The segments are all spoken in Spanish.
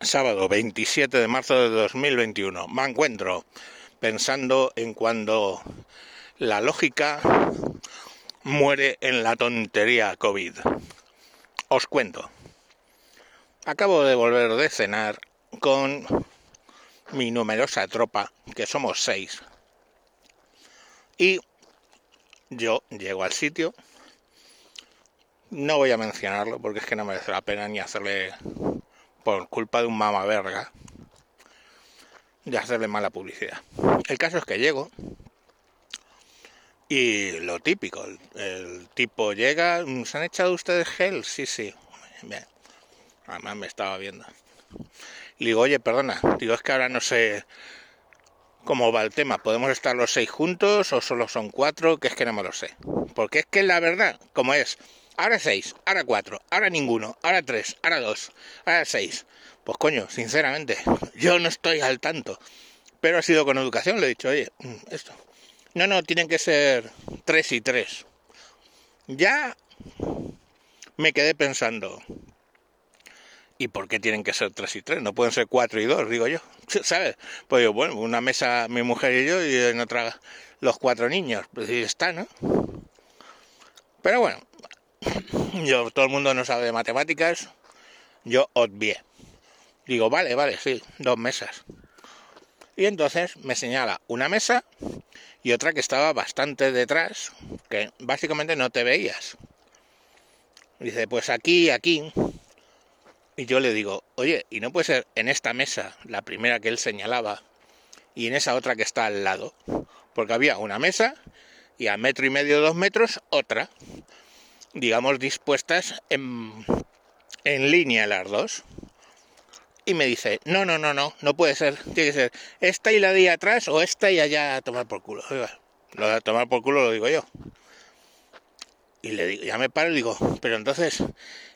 sábado 27 de marzo de 2021. Me encuentro pensando en cuando la lógica muere en la tontería COVID. Os cuento. Acabo de volver de cenar con mi numerosa tropa, que somos seis. Y yo llego al sitio. No voy a mencionarlo porque es que no merece la pena ni hacerle por culpa de un mama verga de hacerle mala publicidad. El caso es que llego y lo típico, el, tipo llega, ¿se han echado ustedes gel? Sí, sí. Además me estaba viendo. Y digo, oye, perdona, digo, es que ahora no sé cómo va el tema. ¿Podemos estar los seis juntos o solo son cuatro? Que es que no me lo sé. Porque es que la verdad, como es, ahora seis, ahora cuatro, ahora ninguno, ahora tres, ahora dos, ahora seis. Pues coño, sinceramente, yo no estoy al tanto. Pero ha sido con educación, le he dicho, oye, mm, esto. No, no, tienen que ser tres y tres. Ya me quedé pensando, ¿y por qué tienen que ser tres y tres? No pueden ser cuatro y dos, digo yo. ¿Sabes? Pues yo, bueno, una mesa mi mujer y yo y en otra los cuatro niños. Pues está, ¿no? Pero bueno, yo, todo el mundo no sabe de matemáticas, yo obvié. Digo, vale, vale, sí, dos mesas. Y entonces me señala una mesa y otra que estaba bastante detrás, que básicamente no te veías. Dice, pues aquí, aquí. Y yo le digo, oye, ¿y no puede ser en esta mesa, la primera que él señalaba, y en esa otra que está al lado? Porque había una mesa y a metro y medio, dos metros, otra digamos, dispuestas en, en línea las dos. Y me dice, no, no, no, no, no puede ser, tiene que ser esta y la de atrás o esta y allá a tomar por culo. lo de tomar por culo lo digo yo. Y le digo, ya me paro y digo, pero entonces,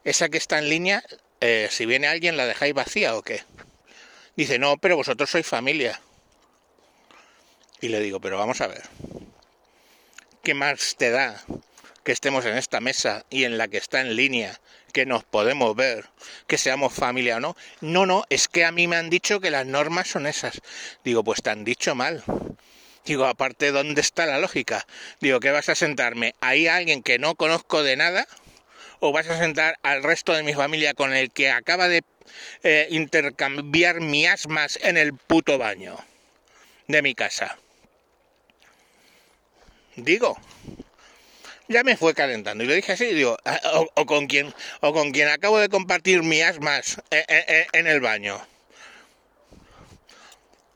esa que está en línea, eh, si viene alguien, ¿la dejáis vacía o qué? Dice, no, pero vosotros sois familia. Y le digo, pero vamos a ver, ¿qué más te da que estemos en esta mesa y en la que está en línea, que nos podemos ver, que seamos familia o no. No, no, es que a mí me han dicho que las normas son esas. Digo, pues te han dicho mal. Digo, aparte, ¿dónde está la lógica? Digo, ¿qué vas a sentarme? ¿Ahí a alguien que no conozco de nada? ¿O vas a sentar al resto de mi familia con el que acaba de eh, intercambiar miasmas en el puto baño de mi casa? Digo, ya me fue calentando. Y le dije así, digo, ah, o, con quien, o con quien acabo de compartir mi asmas eh, eh, eh, en, el baño.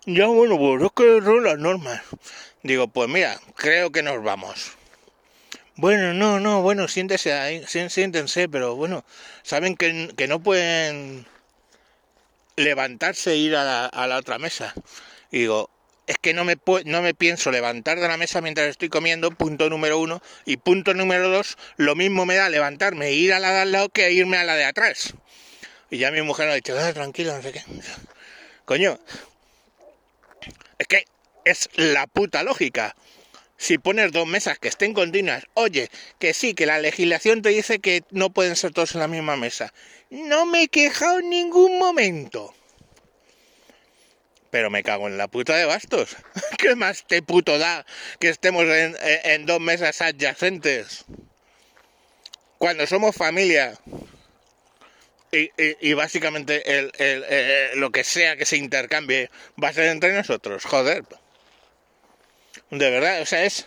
Ya bueno, pues es que son las normas. Digo, pues mira, creo que nos vamos. Bueno, no, no, bueno, siéntese ahí, siéntense, pero bueno, saben que, que no pueden levantarse e ir a la, otra mesa. Y digo, es que no me, no me pienso levantar de la mesa mientras estoy comiendo, punto número uno. Y punto número dos, lo mismo me da levantarme e ir a la de al lado que irme a la de atrás. Y ya mi mujer me ha dicho, ah, tranquilo, no sé qué. Coño, es que es la puta lógica. Si pones dos mesas que estén continuas, oye, que sí, que la legislación te dice que no pueden ser todos en la misma mesa. No me he quejado en ningún momento. Pero me cago en la puta de bastos. ¿Qué más te puto da que estemos en, dos mesas adyacentes? Cuando somos familia y, básicamente lo que sea que se intercambie va a ser entre nosotros, joder. De verdad, o sea, es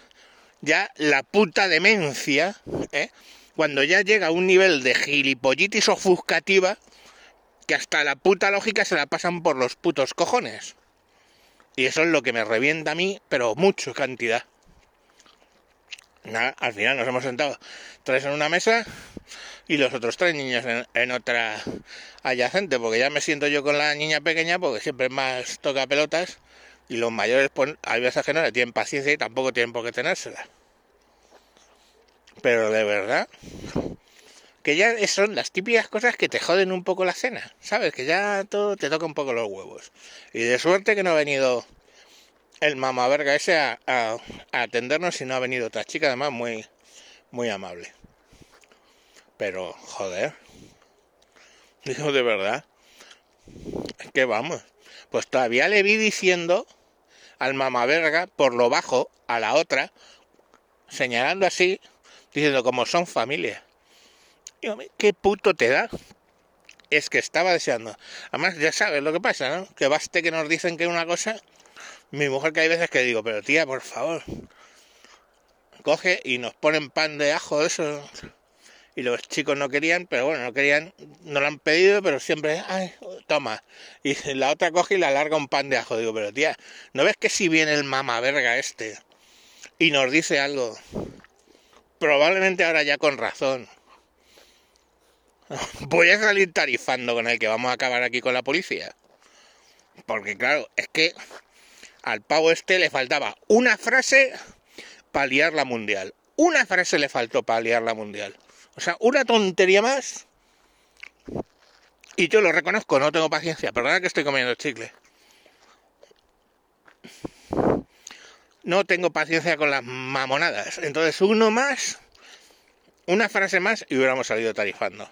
ya la puta demencia, ¿eh? cuando ya llega a un nivel de gilipollitis ofuscativa que hasta la puta lógica se la pasan por los putos cojones. Y eso es lo que me revienta a mí, pero mucho cantidad. Nada, al final nos hemos sentado tres en una mesa y los otros tres niños en, otra adyacente, porque ya me siento yo con la niña pequeña porque siempre más toca pelotas y los mayores pues, hay veces que no le tienen paciencia y tampoco tienen por qué tenérsela. Pero de verdad, que ya son las típicas cosas que te joden un poco la cena, ¿sabes? Que ya todo te toca un poco los huevos. Y de suerte que no ha venido el mamaverga ese a, a, atendernos y no ha venido otra chica, además muy, muy amable. Pero, joder, digo de verdad, que vamos. Pues todavía le vi diciendo al mamaverga por lo bajo a la otra, señalando así, diciendo como son familia. ¿Qué puto te da? Es que estaba deseando. Además, ya sabes lo que pasa, ¿no? Que baste que nos dicen que una cosa. Mi mujer que hay veces que digo, pero tía, por favor. Coge y nos ponen pan de ajo, eso. Y los chicos no querían, pero bueno, no querían, no lo han pedido, pero siempre, ay, toma. Y la otra coge y le alarga un pan de ajo. Digo, pero tía, ¿no ves que si viene el mama verga este y nos dice algo? Probablemente ahora ya con razón voy a salir tarifando con el que vamos a acabar aquí con la policía. Porque claro, es que al pavo este le faltaba una frase para liar la mundial. Una frase le faltó para liar la mundial. O sea, una tontería más. Y yo lo reconozco, no tengo paciencia. Perdona que estoy comiendo chicle. No tengo paciencia con las mamonadas. Entonces, uno más, una frase más y hubiéramos salido tarifando.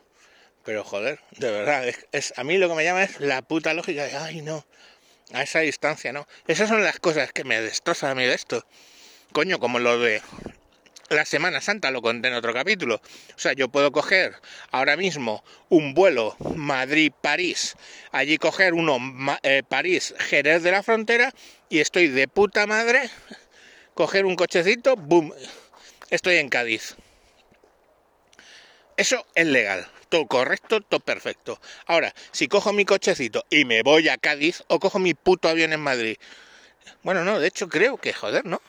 Pero joder, de verdad, es, a mí lo que me llama es la puta lógica de, ay no, a esa distancia no. Esas son las cosas que me destrozan a mí de esto. Coño, como lo de la Semana Santa, lo conté en otro capítulo. O sea, yo puedo coger ahora mismo un vuelo Madrid-París, allí coger uno eh, París-Jerez de la Frontera y estoy de puta madre, coger un cochecito, boom, estoy en Cádiz. Eso es legal todo correcto, todo perfecto. Ahora, si cojo mi cochecito y me voy a Cádiz o cojo mi puto avión en Madrid. Bueno, no, de hecho creo que, joder, ¿no?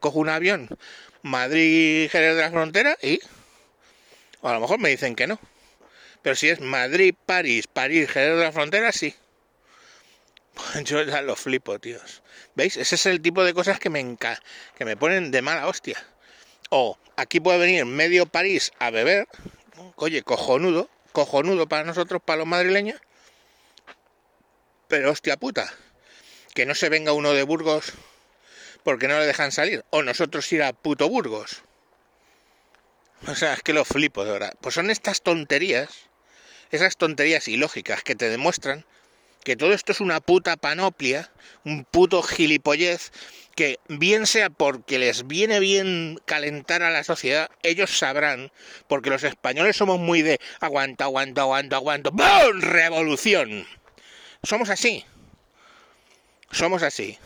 cojo un avión Madrid, Jerez de la Frontera y... O a lo mejor me dicen que no. Pero si es Madrid, París, París, Jerez de la Frontera, sí. Yo ya lo flipo, tíos. ¿Veis? Ese es el tipo de cosas que me que me ponen de mala hostia. O aquí puede venir medio París a beber Oye, cojonudo, cojonudo para nosotros, para los madrileños. Pero hostia puta, que no se venga uno de Burgos porque no le dejan salir. O nosotros ir a puto Burgos. O sea, es que lo flipo, de verdad. Pues son estas tonterías, esas tonterías ilógicas que te demuestran que todo esto es una puta panoplia, un puto gilipollez que bien sea porque les viene bien calentar a la sociedad, ellos sabrán, porque los españoles somos muy de aguanta, aguanta, aguanta, aguanta, ¡BUM! ¡Revolución! Somos así. Somos así.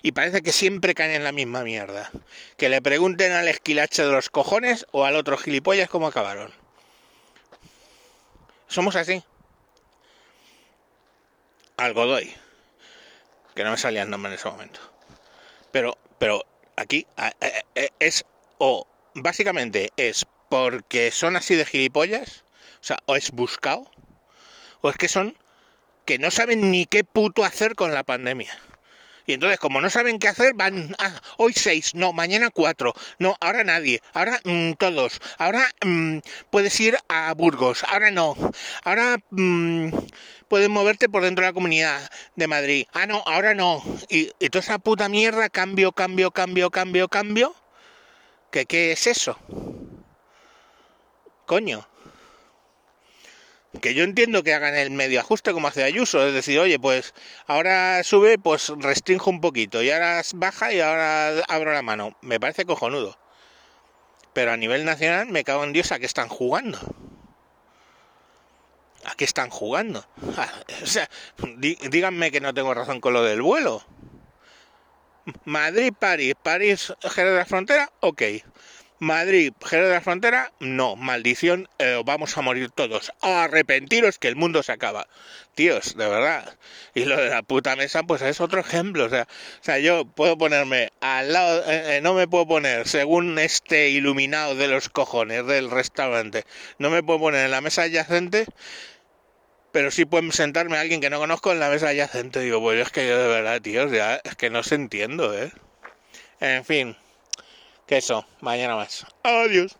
Y parece que siempre caen en la misma mierda. Que le pregunten al esquilache de los cojones o al otro gilipollas cómo acabaron. Somos así. Algo doy. Que no me salía el nombre en ese momento. Pero, pero aquí es, o básicamente es porque son así de gilipollas, o sea, o es buscado, o es que son que no saben ni qué puto hacer con la pandemia. Y entonces, como no saben qué hacer, van, ah, hoy seis, no, mañana cuatro, no, ahora nadie, ahora mm, todos, ahora mm, puedes ir a Burgos, ahora no, ahora mm, puedes moverte por dentro de la comunidad de Madrid, ah, no, ahora no, y, y toda esa puta mierda, cambio, cambio, cambio, cambio, cambio, ¿qué, qué es eso? Coño que yo entiendo que hagan el medio ajuste como hace Ayuso, es decir, oye, pues ahora sube, pues restringo un poquito, y ahora baja y ahora abro la mano. Me parece cojonudo. Pero a nivel nacional me cago en Dios a qué están jugando. ¿A qué están jugando? O sea, díganme que no tengo razón con lo del vuelo. Madrid, París, París, Jerez de la Frontera, ok. Madrid, Jerez de la Frontera, no, maldición, eh, vamos a morir todos. Arrepentiros que el mundo se acaba. Tíos, de verdad. Y lo de la puta mesa, pues es otro ejemplo. O sea, o sea yo puedo ponerme al lado, eh, eh, no me puedo poner, según este iluminado de los cojones del restaurante, no me puedo poner en la mesa adyacente, pero sí pueden sentarme a alguien que no conozco en la mesa adyacente. Digo, pues es que yo de verdad, tíos, ya es que no se entiendo, ¿eh? En fin. Que eso, mañana más. Adiós.